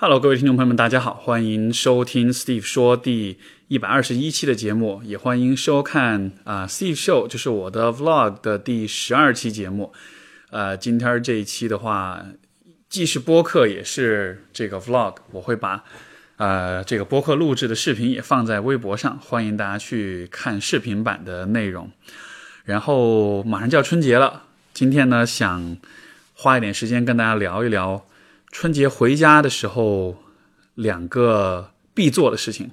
Hello，各位听众朋友们，大家好，欢迎收听 Steve 说第一百二十一期的节目，也欢迎收看啊 Steve Show，就是我的 Vlog 的第十二期节目。呃，今天这一期的话，既是播客，也是这个 Vlog，我会把呃这个播客录制的视频也放在微博上，欢迎大家去看视频版的内容。然后马上就要春节了，今天呢想花一点时间跟大家聊一聊。春节回家的时候，两个必做的事情。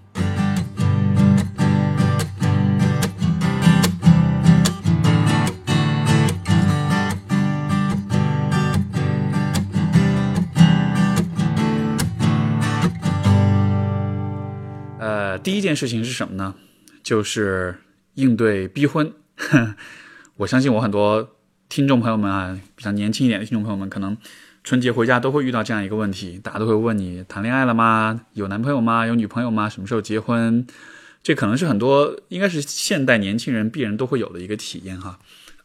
呃，第一件事情是什么呢？就是应对逼婚。我相信我很多听众朋友们啊，比较年轻一点的听众朋友们，可能。春节回家都会遇到这样一个问题，大家都会问你谈恋爱了吗？有男朋友吗？有女朋友吗？什么时候结婚？这可能是很多应该是现代年轻人必然都会有的一个体验哈。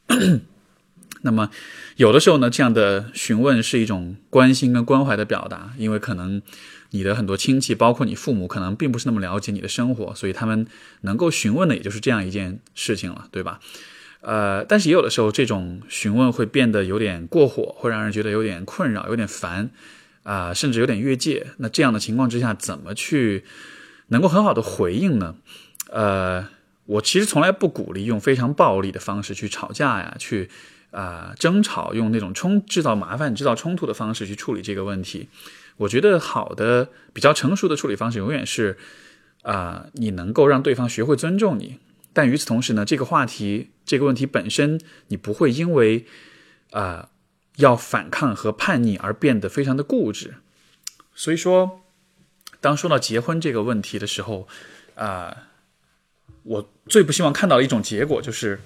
那么有的时候呢，这样的询问是一种关心跟关怀的表达，因为可能你的很多亲戚，包括你父母，可能并不是那么了解你的生活，所以他们能够询问的也就是这样一件事情了，对吧？呃，但是也有的时候，这种询问会变得有点过火，会让人觉得有点困扰、有点烦，啊，甚至有点越界。那这样的情况之下，怎么去能够很好的回应呢？呃，我其实从来不鼓励用非常暴力的方式去吵架呀，去啊争吵，用那种冲制造麻烦、制造冲突的方式去处理这个问题。我觉得好的、比较成熟的处理方式，永远是啊，你能够让对方学会尊重你。但与此同时呢，这个话题、这个问题本身，你不会因为啊要反抗和叛逆而变得非常的固执。所以说，当说到结婚这个问题的时候，啊，我最不希望看到的一种结果就是，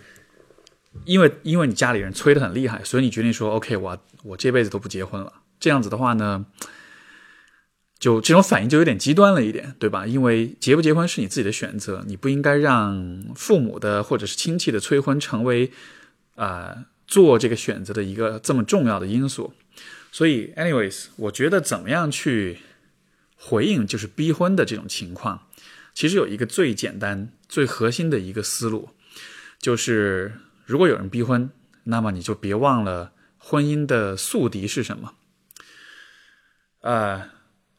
因为因为你家里人催得很厉害，所以你决定说，OK，我我这辈子都不结婚了。这样子的话呢？就这种反应就有点极端了一点，对吧？因为结不结婚是你自己的选择，你不应该让父母的或者是亲戚的催婚成为啊做这个选择的一个这么重要的因素。所以，anyways，我觉得怎么样去回应就是逼婚的这种情况，其实有一个最简单、最核心的一个思路，就是如果有人逼婚，那么你就别忘了婚姻的宿敌是什么，啊。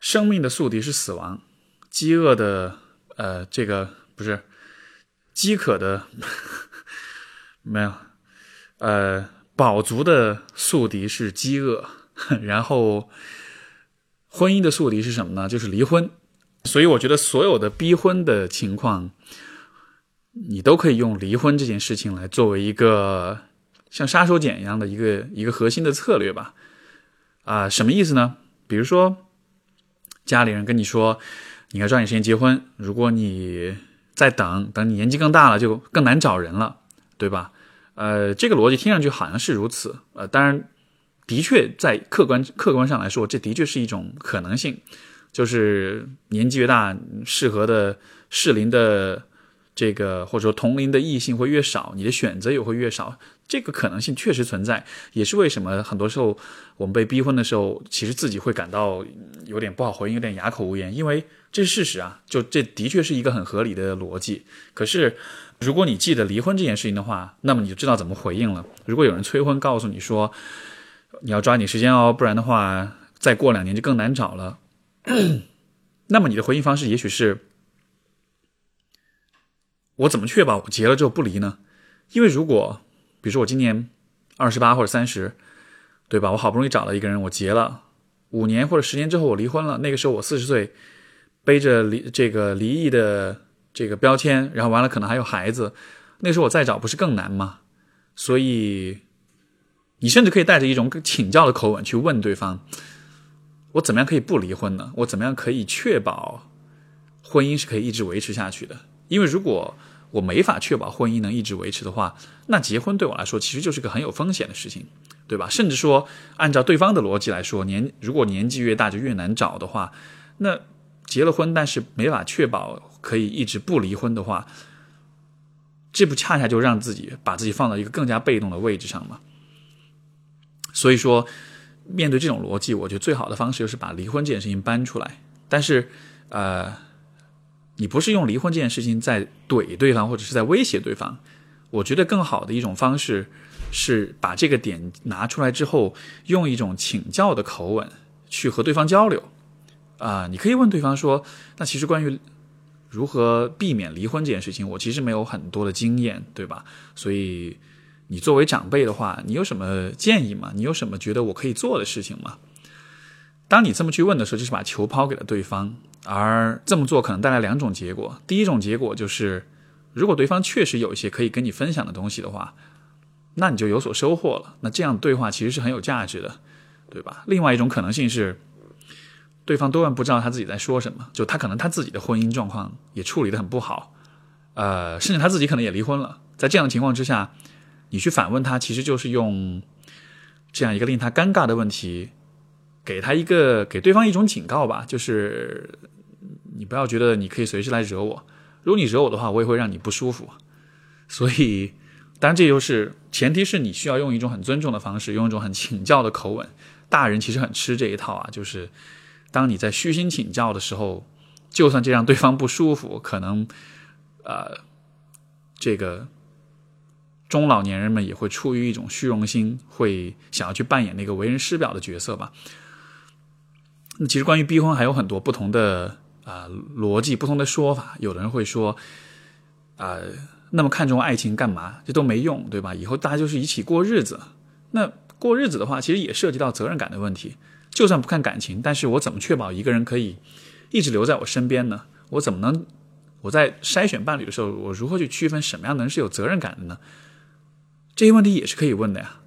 生命的宿敌是死亡，饥饿的，呃，这个不是饥渴的，没有，呃，饱足的宿敌是饥饿，然后婚姻的宿敌是什么呢？就是离婚。所以我觉得所有的逼婚的情况，你都可以用离婚这件事情来作为一个像杀手锏一样的一个一个核心的策略吧。啊，什么意思呢？比如说。家里人跟你说，你该抓紧时间结婚。如果你再等等，你年纪更大了，就更难找人了，对吧？呃，这个逻辑听上去好像是如此。呃，当然，的确在客观客观上来说，这的确是一种可能性，就是年纪越大，适合的适龄的这个或者说同龄的异性会越少，你的选择也会越少。这个可能性确实存在，也是为什么很多时候我们被逼婚的时候，其实自己会感到有点不好回应，有点哑口无言，因为这是事实啊，就这的确是一个很合理的逻辑。可是，如果你记得离婚这件事情的话，那么你就知道怎么回应了。如果有人催婚，告诉你说你要抓紧时间哦，不然的话再过两年就更难找了，那么你的回应方式也许是：我怎么确保我结了之后不离呢？因为如果比如说我今年二十八或者三十，对吧？我好不容易找到一个人，我结了，五年或者十年之后我离婚了。那个时候我四十岁，背着离这个离异的这个标签，然后完了可能还有孩子，那时候我再找不是更难吗？所以你甚至可以带着一种请教的口吻去问对方：我怎么样可以不离婚呢？我怎么样可以确保婚姻是可以一直维持下去的？因为如果我没法确保婚姻能一直维持的话，那结婚对我来说其实就是个很有风险的事情，对吧？甚至说，按照对方的逻辑来说，年如果年纪越大就越难找的话，那结了婚但是没法确保可以一直不离婚的话，这不恰恰就让自己把自己放到一个更加被动的位置上吗？所以说，面对这种逻辑，我觉得最好的方式就是把离婚这件事情搬出来。但是，呃，你不是用离婚这件事情在怼对方，或者是在威胁对方。我觉得更好的一种方式是把这个点拿出来之后，用一种请教的口吻去和对方交流。啊，你可以问对方说：“那其实关于如何避免离婚这件事情，我其实没有很多的经验，对吧？所以你作为长辈的话，你有什么建议吗？你有什么觉得我可以做的事情吗？”当你这么去问的时候，就是把球抛给了对方，而这么做可能带来两种结果。第一种结果就是，如果对方确实有一些可以跟你分享的东西的话，那你就有所收获了。那这样对话其实是很有价值的，对吧？另外一种可能性是。对方多半不知道他自己在说什么，就他可能他自己的婚姻状况也处理的很不好，呃，甚至他自己可能也离婚了。在这样的情况之下，你去反问他，其实就是用这样一个令他尴尬的问题，给他一个给对方一种警告吧，就是你不要觉得你可以随时来惹我，如果你惹我的话，我也会让你不舒服。所以，当然这就是前提是你需要用一种很尊重的方式，用一种很请教的口吻。大人其实很吃这一套啊，就是。当你在虚心请教的时候，就算这让对方不舒服，可能，呃，这个中老年人们也会出于一种虚荣心，会想要去扮演那个为人师表的角色吧。那其实关于逼婚还有很多不同的啊逻辑，不同的说法。有的人会说，啊，那么看重爱情干嘛？这都没用，对吧？以后大家就是一起过日子。那过日子的话，其实也涉及到责任感的问题。就算不看感情，但是我怎么确保一个人可以一直留在我身边呢？我怎么能我在筛选伴侣的时候，我如何去区分什么样的人是有责任感的呢？这些问题也是可以问的呀。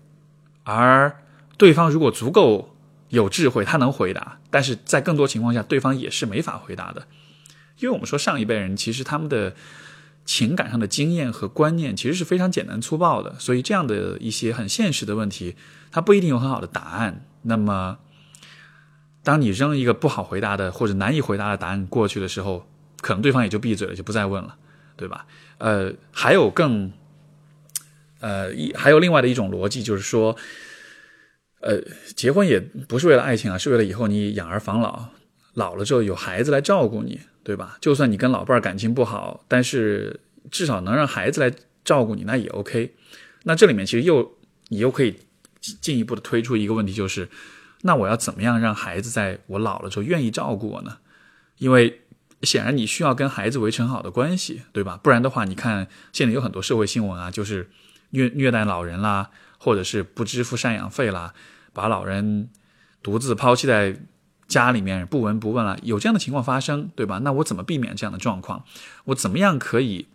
而对方如果足够有智慧，他能回答；但是在更多情况下，对方也是没法回答的，因为我们说上一辈人其实他们的情感上的经验和观念其实是非常简单粗暴的，所以这样的一些很现实的问题，他不一定有很好的答案。那么。当你扔一个不好回答的或者难以回答的答案过去的时候，可能对方也就闭嘴了，就不再问了，对吧？呃，还有更，呃，一还有另外的一种逻辑，就是说，呃，结婚也不是为了爱情啊，是为了以后你养儿防老，老了之后有孩子来照顾你，对吧？就算你跟老伴儿感情不好，但是至少能让孩子来照顾你，那也 OK。那这里面其实又你又可以进一步的推出一个问题，就是。那我要怎么样让孩子在我老了之后愿意照顾我呢？因为显然你需要跟孩子维持好的关系，对吧？不然的话，你看现在有很多社会新闻啊，就是虐虐待老人啦，或者是不支付赡养费啦，把老人独自抛弃在家里面不闻不问了，有这样的情况发生，对吧？那我怎么避免这样的状况？我怎么样可以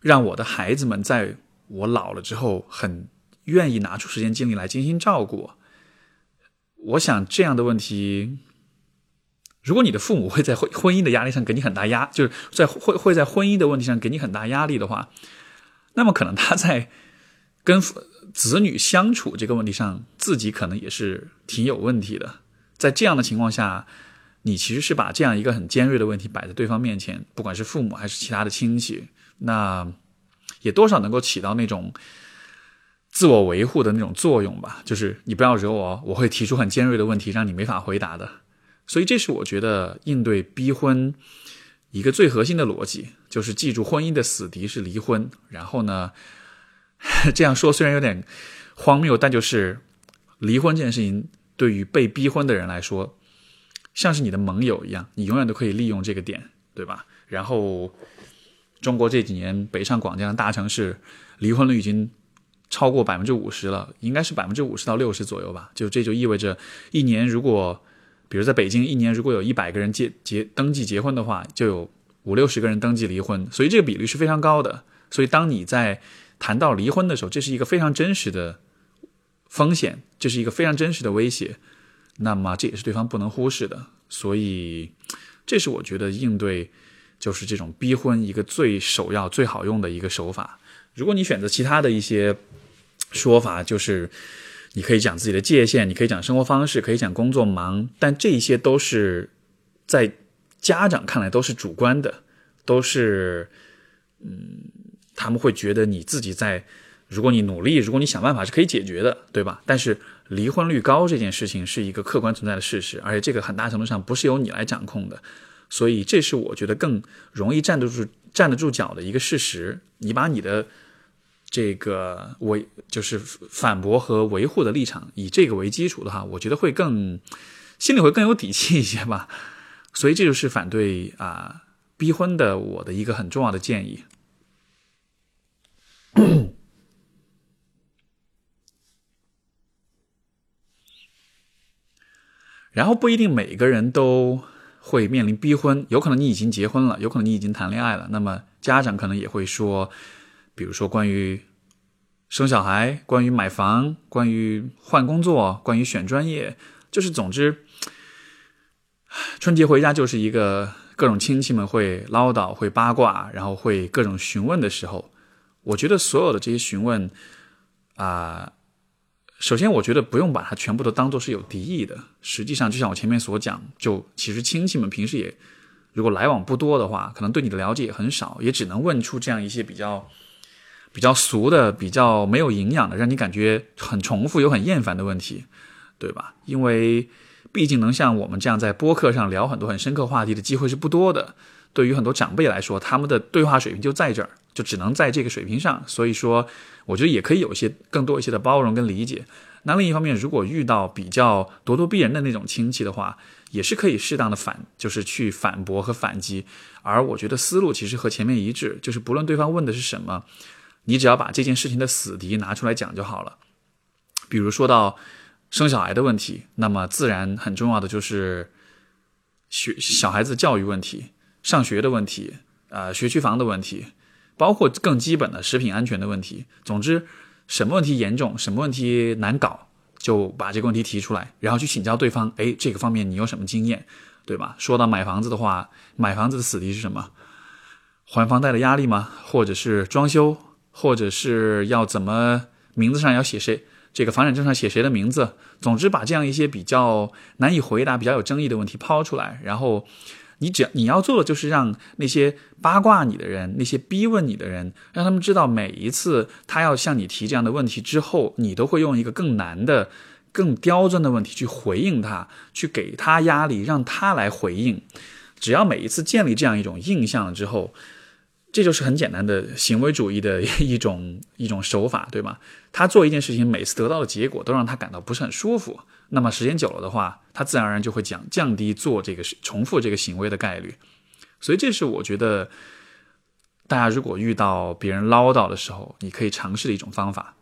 让我的孩子们在我老了之后很愿意拿出时间精力来精心照顾我？我想这样的问题，如果你的父母会在婚婚姻的压力上给你很大压，就是在会会在婚姻的问题上给你很大压力的话，那么可能他在跟子女相处这个问题上，自己可能也是挺有问题的。在这样的情况下，你其实是把这样一个很尖锐的问题摆在对方面前，不管是父母还是其他的亲戚，那也多少能够起到那种。自我维护的那种作用吧，就是你不要惹我，我会提出很尖锐的问题，让你没法回答的。所以这是我觉得应对逼婚一个最核心的逻辑，就是记住婚姻的死敌是离婚。然后呢，这样说虽然有点荒谬，但就是离婚这件事情对于被逼婚的人来说，像是你的盟友一样，你永远都可以利用这个点，对吧？然后中国这几年北上广这样的大城市，离婚率已经。超过百分之五十了，应该是百分之五十到六十左右吧。就这就意味着，一年如果，比如在北京，一年如果有一百个人结结登记结婚的话，就有五六十个人登记离婚，所以这个比率是非常高的。所以当你在谈到离婚的时候，这是一个非常真实的风险，这是一个非常真实的威胁。那么这也是对方不能忽视的。所以，这是我觉得应对就是这种逼婚一个最首要、最好用的一个手法。如果你选择其他的一些，说法就是，你可以讲自己的界限，你可以讲生活方式，可以讲工作忙，但这一些都是在家长看来都是主观的，都是，嗯，他们会觉得你自己在，如果你努力，如果你想办法是可以解决的，对吧？但是离婚率高这件事情是一个客观存在的事实，而且这个很大程度上不是由你来掌控的，所以这是我觉得更容易站得住站得住脚的一个事实。你把你的这个维就是反驳和维护的立场以这个为基础的话，我觉得会更心里会更有底气一些吧。所以这就是反对啊逼婚的我的一个很重要的建议。然后不一定每个人都会面临逼婚，有可能你已经结婚了，有可能你已经谈恋爱了，那么家长可能也会说，比如说关于生小孩、关于买房、关于换工作、关于选专业，就是总之，春节回家就是一个各种亲戚们会唠叨、会八卦，然后会各种询问的时候，我觉得所有的这些询问啊。首先，我觉得不用把它全部都当做是有敌意的。实际上，就像我前面所讲，就其实亲戚们平时也如果来往不多的话，可能对你的了解也很少，也只能问出这样一些比较比较俗的、比较没有营养的，让你感觉很重复又很厌烦的问题，对吧？因为毕竟能像我们这样在播客上聊很多很深刻话题的机会是不多的。对于很多长辈来说，他们的对话水平就在这儿，就只能在这个水平上。所以说。我觉得也可以有一些更多一些的包容跟理解。那另一方面，如果遇到比较咄咄逼人的那种亲戚的话，也是可以适当的反，就是去反驳和反击。而我觉得思路其实和前面一致，就是不论对方问的是什么，你只要把这件事情的死敌拿出来讲就好了。比如说到生小孩的问题，那么自然很重要的就是学小孩子教育问题、上学的问题、呃学区房的问题。包括更基本的食品安全的问题。总之，什么问题严重，什么问题难搞，就把这个问题提出来，然后去请教对方。哎，这个方面你有什么经验，对吧？说到买房子的话，买房子的死敌是什么？还房贷的压力吗？或者是装修？或者是要怎么名字上要写谁？这个房产证上写谁的名字？总之，把这样一些比较难以回答、比较有争议的问题抛出来，然后。你只要你要做的就是让那些八卦你的人、那些逼问你的人，让他们知道每一次他要向你提这样的问题之后，你都会用一个更难的、更刁钻的问题去回应他，去给他压力，让他来回应。只要每一次建立这样一种印象之后。这就是很简单的行为主义的一种一种手法，对吗？他做一件事情，每次得到的结果都让他感到不是很舒服，那么时间久了的话，他自然而然就会降降低做这个重复这个行为的概率。所以这是我觉得大家如果遇到别人唠叨的时候，你可以尝试的一种方法。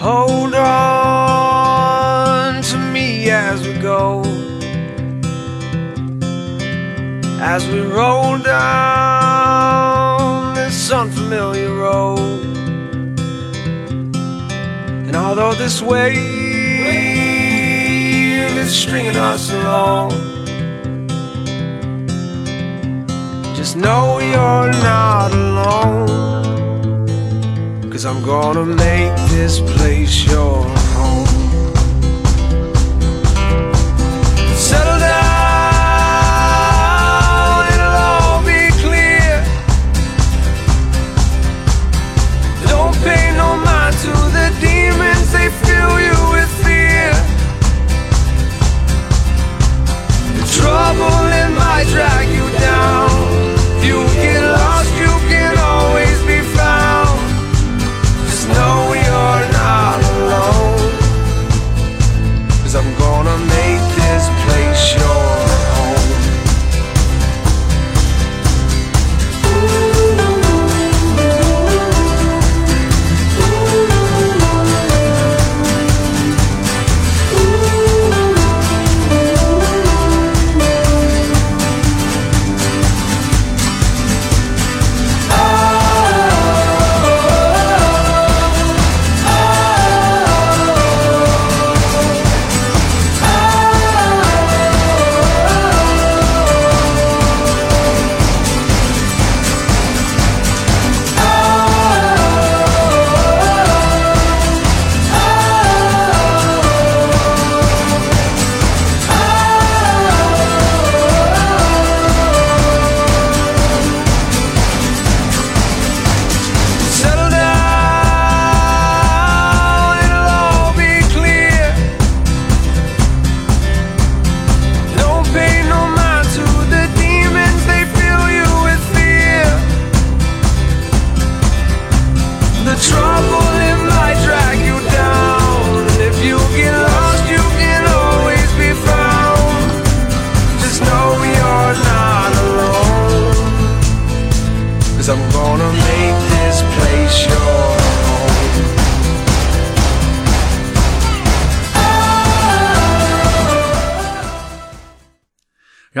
Hold on as we as we roll down this unfamiliar road. And although this wave is stringing us along, just know you're not alone. Cause I'm gonna make this place your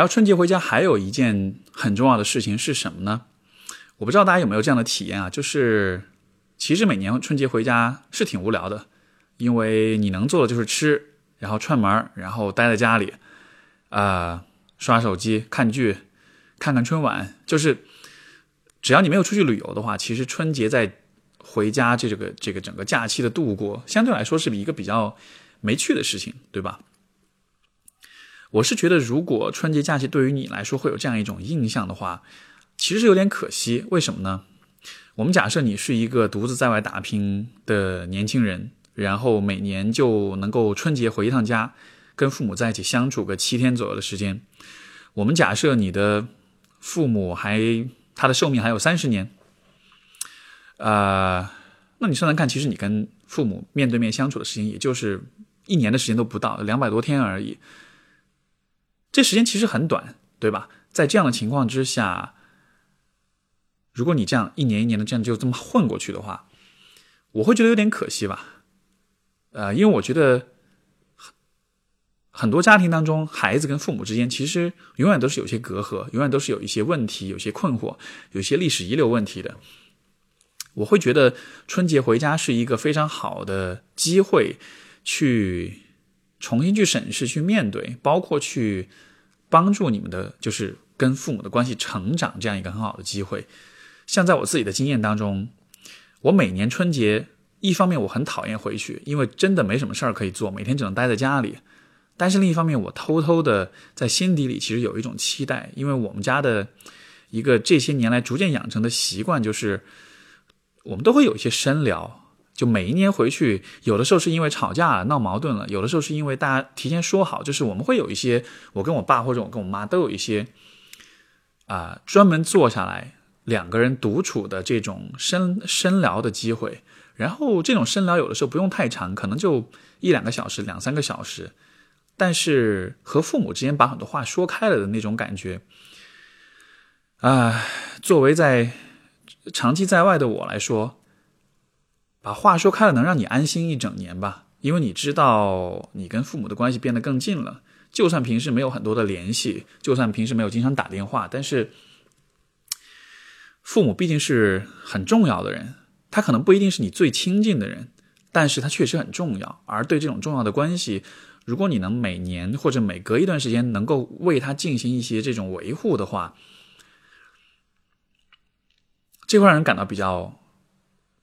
春节回家还有一件很重要的事情是什么呢？我不知道大家有没有这样的体验啊，就是其实每年春节回家是挺无聊的，因为你能做的就是吃，然后串门，然后待在家里，啊、刷手机、看剧、看看春晚，就是只要你没有出去旅游的话，其实春节在回家这个这个整个假期的度过，相对来说是一个比较没趣的事情，对吧？我是觉得，如果春节假期对于你来说会有这样一种印象的话，其实是有点可惜。为什么呢？我们假设你是一个独自在外打拼的年轻人，然后每年就能够春节回一趟家，跟父母在一起相处个七天左右的时间。我们假设你的父母还他的寿命还有三十年，呃，那你算算看，其实你跟父母面对面相处的时间，也就是一年的时间都不到，两百多天而已。这时间其实很短，对吧？在这样的情况之下，如果你这样一年一年的这样就这么混过去的话，我会觉得有点可惜吧。呃，因为我觉得很多家庭当中，孩子跟父母之间其实永远都是有些隔阂，永远都是有一些问题、有些困惑、有些历史遗留问题的。我会觉得春节回家是一个非常好的机会，去重新去审视、去面对，包括去帮助你们的，就是跟父母的关系成长这样一个很好的机会。像在我自己的经验当中，我每年春节，一方面我很讨厌回去，因为真的没什么事儿可以做，每天只能待在家里。但是另一方面，我偷偷的在心底里其实有一种期待，因为我们家的一个这些年来逐渐养成的习惯就是。我们都会有一些深聊，就每一年回去，有的时候是因为吵架了、闹矛盾了，有的时候是因为大家提前说好，就是我们会有一些，我跟我爸或者我跟我妈都有一些啊、专门坐下来两个人独处的这种深深聊的机会。然后这种深聊有的时候不用太长，可能就一两个小时、两三个小时，但是和父母之间把很多话说开了的那种感觉，啊、作为在长期在外的我来说，把话说开了，能让你安心一整年吧。因为你知道，你跟父母的关系变得更近了。就算平时没有很多的联系，就算平时没有经常打电话，但是父母毕竟是很重要的人，他可能不一定是你最亲近的人，但是他确实很重要。而对这种重要的关系，如果你能每年或者每隔一段时间能够为他进行一些这种维护的话，这会让人感到比较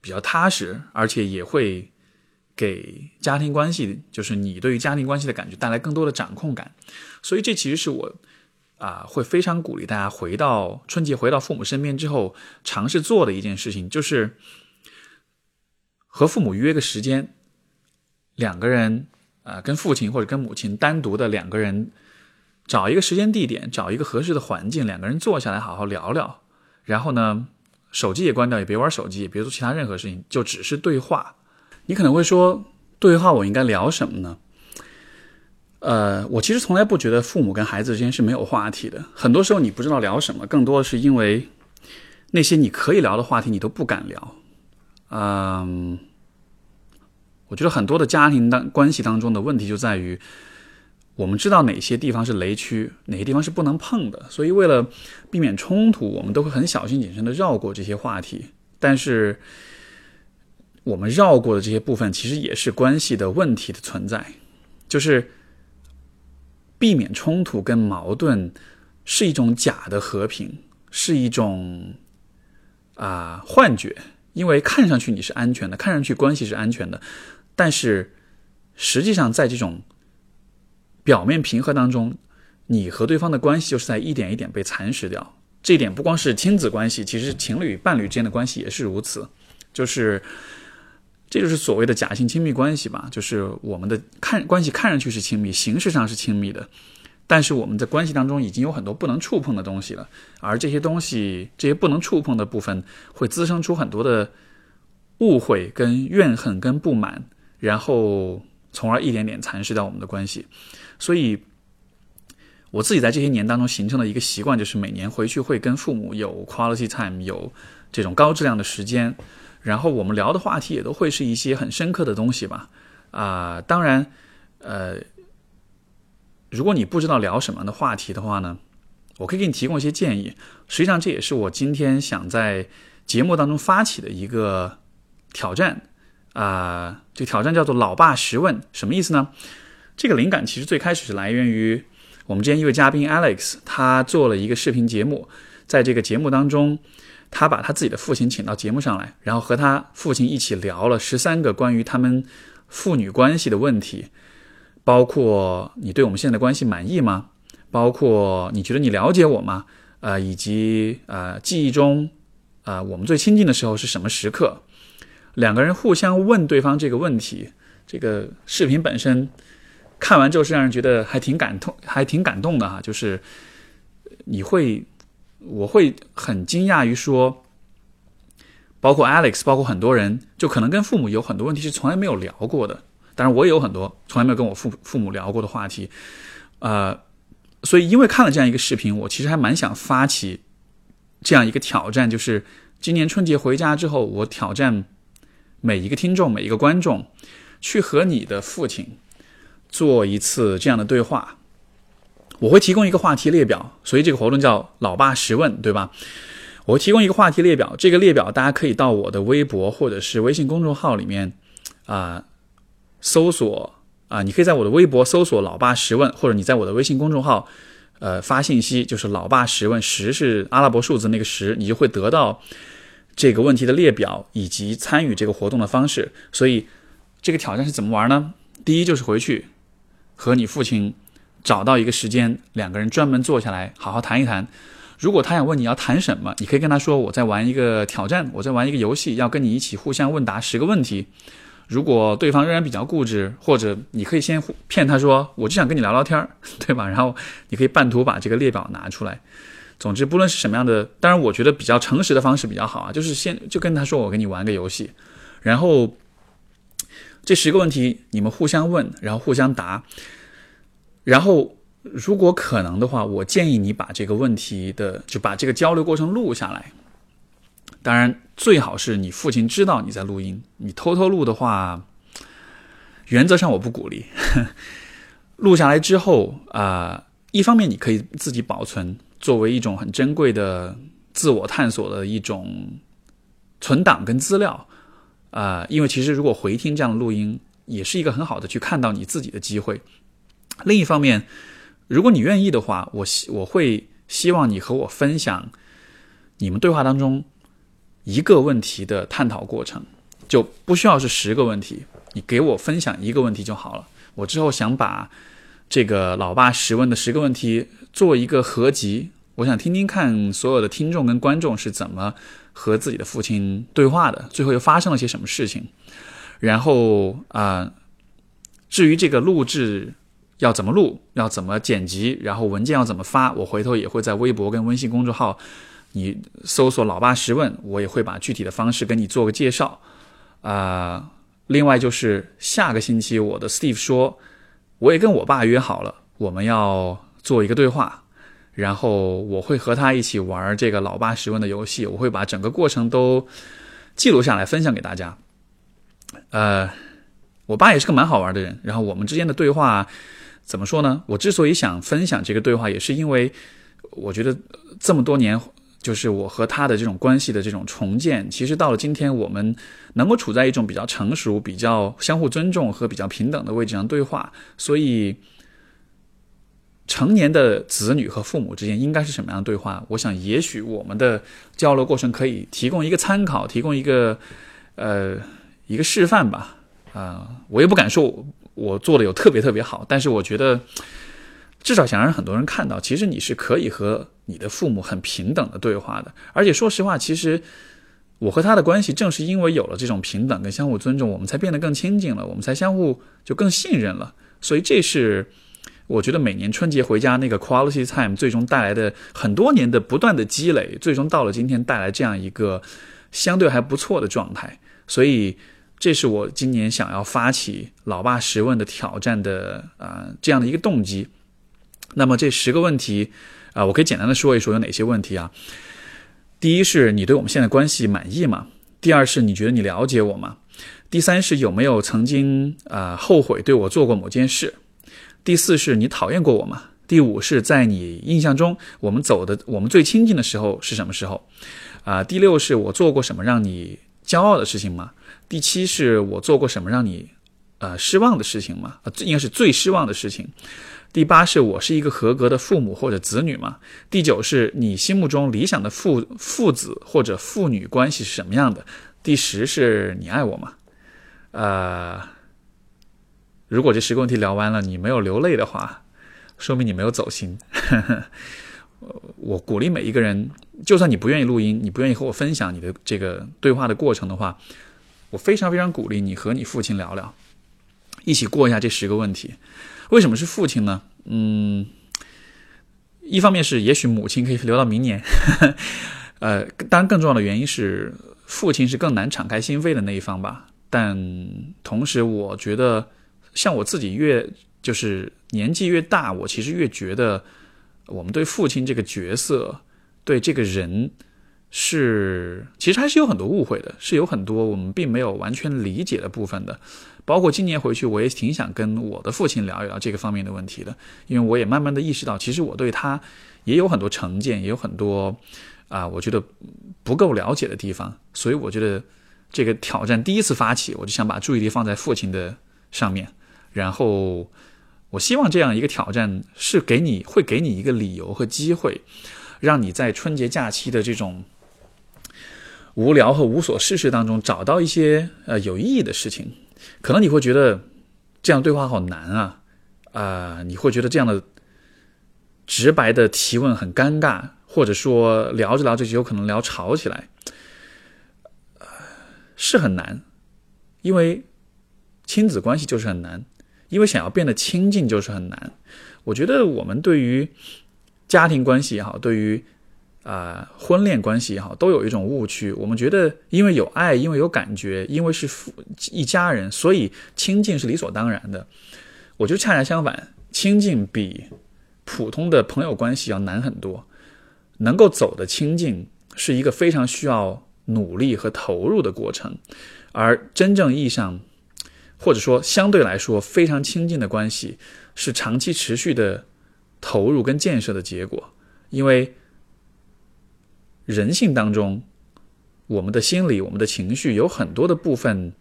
比较踏实，而且也会给家庭关系，就是你对于家庭关系的感觉带来更多的掌控感。所以这其实是我啊、会非常鼓励大家回到春节回到父母身边之后尝试做的一件事情，就是和父母约个时间，两个人啊、跟父亲或者跟母亲单独的两个人找一个时间地点，找一个合适的环境，两个人坐下来好好聊聊，然后呢。手机也关掉，也别玩手机，也别做其他任何事情，就只是对话。你可能会说，对话我应该聊什么呢？呃，我其实从来不觉得父母跟孩子之间是没有话题的。很多时候你不知道聊什么，更多的是因为那些你可以聊的话题你都不敢聊。嗯，我觉得很多的家庭当关系当中的问题就在于，我们知道哪些地方是雷区，哪些地方是不能碰的，所以为了避免冲突，我们都会很小心谨慎的绕过这些话题。但是，我们绕过的这些部分，其实也是关系的问题的存在，就是避免冲突跟矛盾是一种假的和平，是一种啊、幻觉，因为看上去你是安全的，看上去关系是安全的，但是实际上在这种表面平和当中，你和对方的关系就是在一点一点被蚕食掉。这一点不光是亲子关系，其实情侣、伴侣之间的关系也是如此。就是，这就是所谓的假性亲密关系吧。就是我们的看关系看上去是亲密，形式上是亲密的，但是我们在关系当中已经有很多不能触碰的东西了。而这些东西，这些不能触碰的部分，会滋生出很多的误会、跟怨恨、跟不满，然后从而一点点蚕食掉我们的关系。所以，我自己在这些年当中形成了一个习惯，就是每年回去会跟父母有 quality time，有这种高质量的时间，然后我们聊的话题也都会是一些很深刻的东西吧。啊、当然，呃，如果你不知道聊什么的话题的话呢，我可以给你提供一些建议。实际上，这也是我今天想在节目当中发起的一个挑战啊、这个挑战叫做“老爸十问”，什么意思呢？这个灵感其实最开始是来源于我们之前一位嘉宾 Alex，他做了一个视频节目，在这个节目当中，他把他自己的父亲请到节目上来，然后和他父亲一起聊了十三个关于他们父女关系的问题，包括你对我们现在的关系满意吗？包括你觉得你了解我吗？呃，以及呃记忆中啊、呃我们最亲近的时候是什么时刻？两个人互相问对方这个问题，这个视频本身看完之后是让人觉得还挺感动，还挺感动的哈。就是你会，我会很惊讶于说，包括 Alex，包括很多人，就可能跟父母有很多问题是从来没有聊过的。当然，我也有很多从来没有跟我父父母聊过的话题，呃，所以因为看了这样一个视频，我其实还蛮想发起这样一个挑战，就是今年春节回家之后，我挑战每一个听众、每一个观众，去和你的父亲做一次这样的对话。我会提供一个话题列表，所以这个活动叫“老爸十问”，对吧？我会提供一个话题列表，这个列表大家可以到我的微博或者是微信公众号里面啊、搜索啊、你可以在我的微博搜索“老爸十问”，或者你在我的微信公众号呃发信息，就是“老爸十问”，十是阿拉伯数字那个十，你就会得到这个问题的列表以及参与这个活动的方式。所以这个挑战是怎么玩呢？第一就是回去和你父亲找到一个时间，两个人专门坐下来好好谈一谈。如果他想问你要谈什么，你可以跟他说我在玩一个挑战，我在玩一个游戏，要跟你一起互相问答十个问题。如果对方仍然比较固执，或者你可以先骗他说我就想跟你聊聊天儿，对吧？然后你可以半途把这个列表拿出来。总之，不论是什么样的，当然我觉得比较诚实的方式比较好啊，就是先就跟他说我跟你玩个游戏，然后这十个问题你们互相问，然后互相答，然后如果可能的话，我建议你把这个问题的就把这个交流过程录下来。当然，最好是你父亲知道你在录音，你偷偷录的话，原则上我不鼓励。录下来之后啊、一方面你可以自己保存，作为一种很珍贵的自我探索的一种存档跟资料啊、因为其实如果回听这样的录音，也是一个很好的去看到你自己的机会。另一方面，如果你愿意的话，我希我会希望你和我分享你们对话当中一个问题的探讨过程，就不需要是十个问题，你给我分享一个问题就好了。我之后想把这个老爸十问的十个问题做一个合集，我想听听看所有的听众跟观众是怎么和自己的父亲对话的，最后又发生了些什么事情。然后啊、至于这个录制要怎么录，要怎么剪辑，然后文件要怎么发，我回头也会在微博跟微信公众号，你搜索“老爸十问”，我也会把具体的方式跟你做个介绍。啊、另外就是下个星期我的 Steve 说，我也跟我爸约好了，我们要做一个对话，然后我会和他一起玩这个“老爸十问”的游戏，我会把整个过程都记录下来，分享给大家。呃，我爸也是个蛮好玩的人，然后我们之间的对话怎么说呢？我之所以想分享这个对话，也是因为我觉得这么多年，就是我和他的这种关系的这种重建，其实到了今天，我们能够处在一种比较成熟、比较相互尊重和比较平等的位置上对话，所以。成年的子女和父母之间应该是什么样的对话？我想，也许我们的交流过程可以提供一个参考，提供一个呃一个示范吧。啊、我也不敢说我做的有特别特别好，但是我觉得至少想让很多人看到，其实你是可以和你的父母很平等的对话的。而且说实话，其实我和他的关系正是因为有了这种平等跟相互尊重，我们才变得更亲近了，我们才相互就更信任了。所以这是我觉得每年春节回家那个 quality time 最终带来的很多年的不断的积累，最终到了今天带来这样一个相对还不错的状态，所以这是我今年想要发起“老爸十问”的挑战的啊、这样的一个动机。那么这十个问题啊、我可以简单的说一说有哪些问题啊？第一是你对我们现在关系满意吗？第二是你觉得你了解我吗？第三是有没有曾经啊、后悔对我做过某件事？第四是你讨厌过我吗？第五是在你印象中我们走的我们最亲近的时候是什么时候？啊、第六是我做过什么让你骄傲的事情吗？第七是我做过什么让你呃失望的事情吗？呃，应该是最失望的事情。第八是我是一个合格的父母或者子女吗？第九是你心目中理想的父父子或者父女关系是什么样的？第十是你爱我吗？呃，如果这十个问题聊完了，你没有流泪的话，说明你没有走心。我鼓励每一个人，就算你不愿意录音，你不愿意和我分享你的这个对话的过程的话，我非常非常鼓励你和你父亲聊聊，一起过一下这十个问题。为什么是父亲呢？嗯，一方面是也许母亲可以留到明年，呃，当然更重要的原因是父亲是更难敞开心扉的那一方吧。但同时，我觉得像我自己越就是年纪越大，我其实越觉得我们对父亲这个角色，对这个人是其实还是有很多误会的，是有很多我们并没有完全理解的部分的。包括今年回去，我也挺想跟我的父亲聊一聊这个方面的问题的，因为我也慢慢的意识到，其实我对他也有很多成见，也有很多啊、我觉得不够了解的地方，所以我觉得这个挑战第一次发起，我就想把注意力放在父亲的上面，然后我希望这样一个挑战是给你会给你一个理由和机会，让你在春节假期的这种无聊和无所事事当中找到一些呃有意义的事情。可能你会觉得这样对话好难啊，啊、你会觉得这样的直白的提问很尴尬，或者说聊着聊着就有可能聊吵起来，是很难，因为亲子关系就是很难，因为想要变得亲近就是很难。我觉得我们对于家庭关系也好，对于啊、婚恋关系也好，都有一种误区。我们觉得，因为有爱，因为有感觉，因为是父一家人，所以亲近是理所当然的。我觉得恰恰相反，亲近比普通的朋友关系要难很多。能够走得亲近，是一个非常需要努力和投入的过程，而真正意义上，或者说相对来说非常亲近的关系，是长期持续的投入跟建设的结果，因为。人性当中，我们的心理、我们的情绪有很多的部分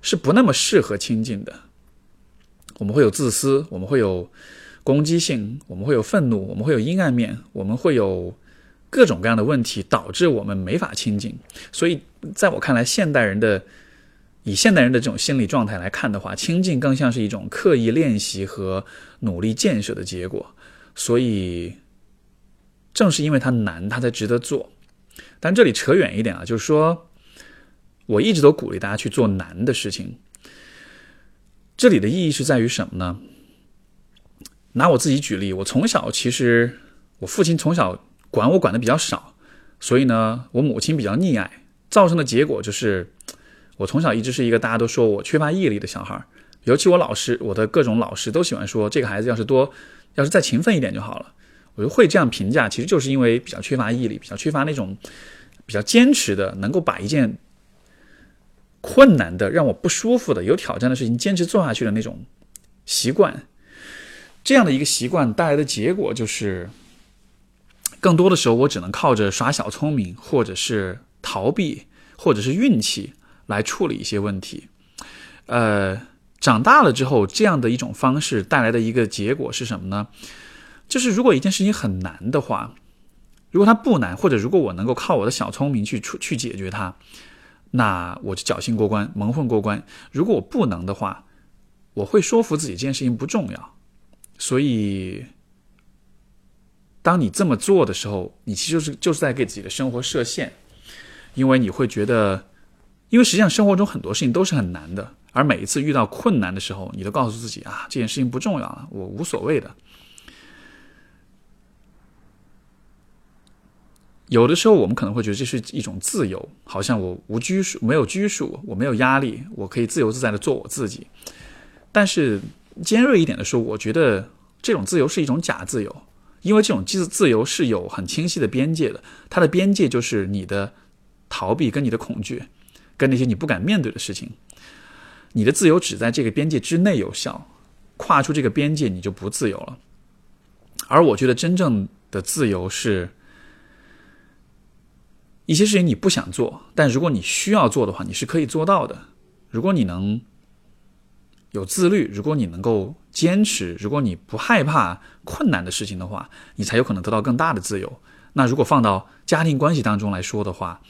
是不那么适合亲近的。我们会有自私，我们会有攻击性，我们会有愤怒，我们会有阴暗面，我们会有各种各样的问题，导致我们没法亲近。所以，在我看来，现代人的以现代人的这种心理状态来看的话，亲近更像是一种刻意练习和努力建设的结果。所以。正是因为它难，它才值得做。但这里扯远一点啊，就是说，我一直都鼓励大家去做难的事情。这里的意义是在于什么呢？拿我自己举例，我从小其实我父亲从小管我管的比较少，所以呢，我母亲比较溺爱，造成的结果就是我从小一直是一个大家都说我缺乏毅力的小孩。尤其我老师，我的各种老师都喜欢说，这个孩子要是多，要是再勤奋一点就好了。我就会这样评价，其实就是因为比较缺乏毅力，比较缺乏那种比较坚持的，能够把一件困难的、让我不舒服的、有挑战的事情坚持做下去的那种习惯。这样的一个习惯带来的结果就是，更多的时候我只能靠着耍小聪明，或者是逃避，或者是运气来处理一些问题。呃，长大了之后，这样的一种方式带来的一个结果是什么呢？就是如果一件事情很难的话，如果它不难，或者如果我能够靠我的小聪明去出去解决它，那我就侥幸过关，蒙混过关。如果我不能的话，我会说服自己这件事情不重要。所以，当你这么做的时候，你其实就是就是在给自己的生活设限，因为你会觉得，因为实际上生活中很多事情都是很难的，而每一次遇到困难的时候，你都告诉自己啊，这件事情不重要了，我无所谓的。有的时候我们可能会觉得这是一种自由，好像我无拘束，没有拘束，我没有压力，我可以自由自在的做我自己。但是尖锐一点的说，我觉得这种自由是一种假自由，因为这种自自由是有很清晰的边界的，它的边界就是你的逃避跟你的恐惧，跟那些你不敢面对的事情。你的自由只在这个边界之内有效，跨出这个边界你就不自由了。而我觉得真正的自由是。一些事情你不想做，但如果你需要做的话，你是可以做到的。如果你能有自律，如果你能够坚持，如果你不害怕困难的事情的话，你才有可能得到更大的自由。那如果放到家庭关系当中来说的话，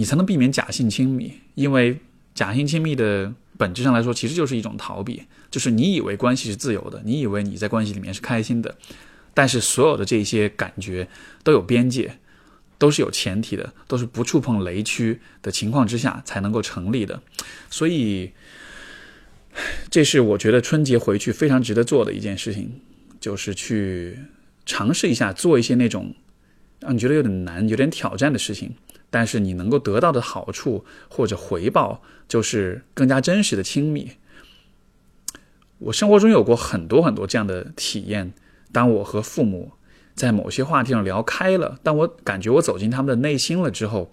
你才能避免假性亲密，因为假性亲密的本质上来说，其实就是一种逃避，就是你以为关系是自由的，你以为你在关系里面是开心的，但是所有的这些感觉都有边界。都是有前提的，都是不触碰雷区的情况之下才能够成立的，所以，这是我觉得春节回去非常值得做的一件事情，就是去尝试一下做一些那种让你觉得有点难、有点挑战的事情，但是你能够得到的好处或者回报就是更加真实的亲密。我生活中有过很多很多这样的体验，当我和父母。在某些话题上聊开了，但我感觉我走进他们的内心了之后，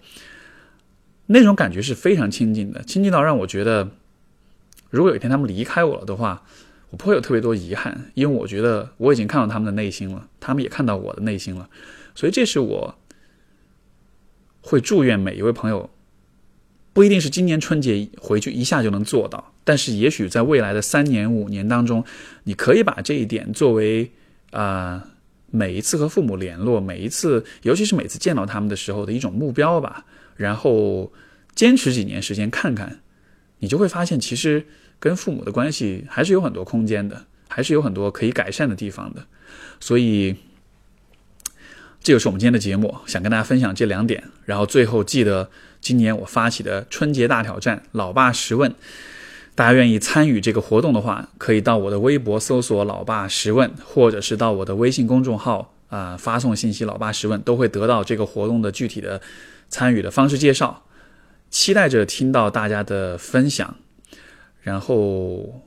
那种感觉是非常亲近的，亲近到让我觉得，如果有一天他们离开我了的话，我不会有特别多遗憾，因为我觉得我已经看到他们的内心了，他们也看到我的内心了，所以这是我会祝愿每一位朋友，不一定是今年春节回去一下就能做到，但是也许在未来的三年五年当中，你可以把这一点作为啊。每一次和父母联络，每一次，尤其是每次见到他们的时候的一种目标吧。然后坚持几年时间看看，你就会发现，其实跟父母的关系还是有很多空间的，还是有很多可以改善的地方的。所以，这就是我们今天的节目，想跟大家分享这两点。然后最后记得，今年我发起的春节大挑战——老爸十问。大家愿意参与这个活动的话，可以到我的微博搜索“老爸十问”，或者是到我的微信公众号啊发送信息“老爸十问”，都会得到这个活动的具体的参与的方式介绍。期待着听到大家的分享，然后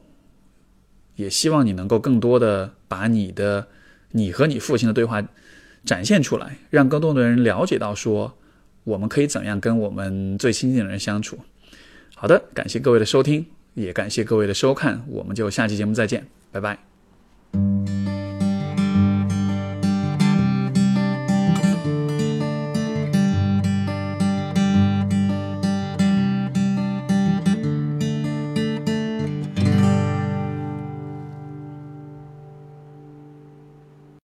也希望你能够更多的把你的你和你父亲的对话展现出来，让更多的人了解到说我们可以怎样跟我们最亲近的人相处。好的，感谢各位的收听。也感谢各位的收看，我们就下期节目再见，拜拜。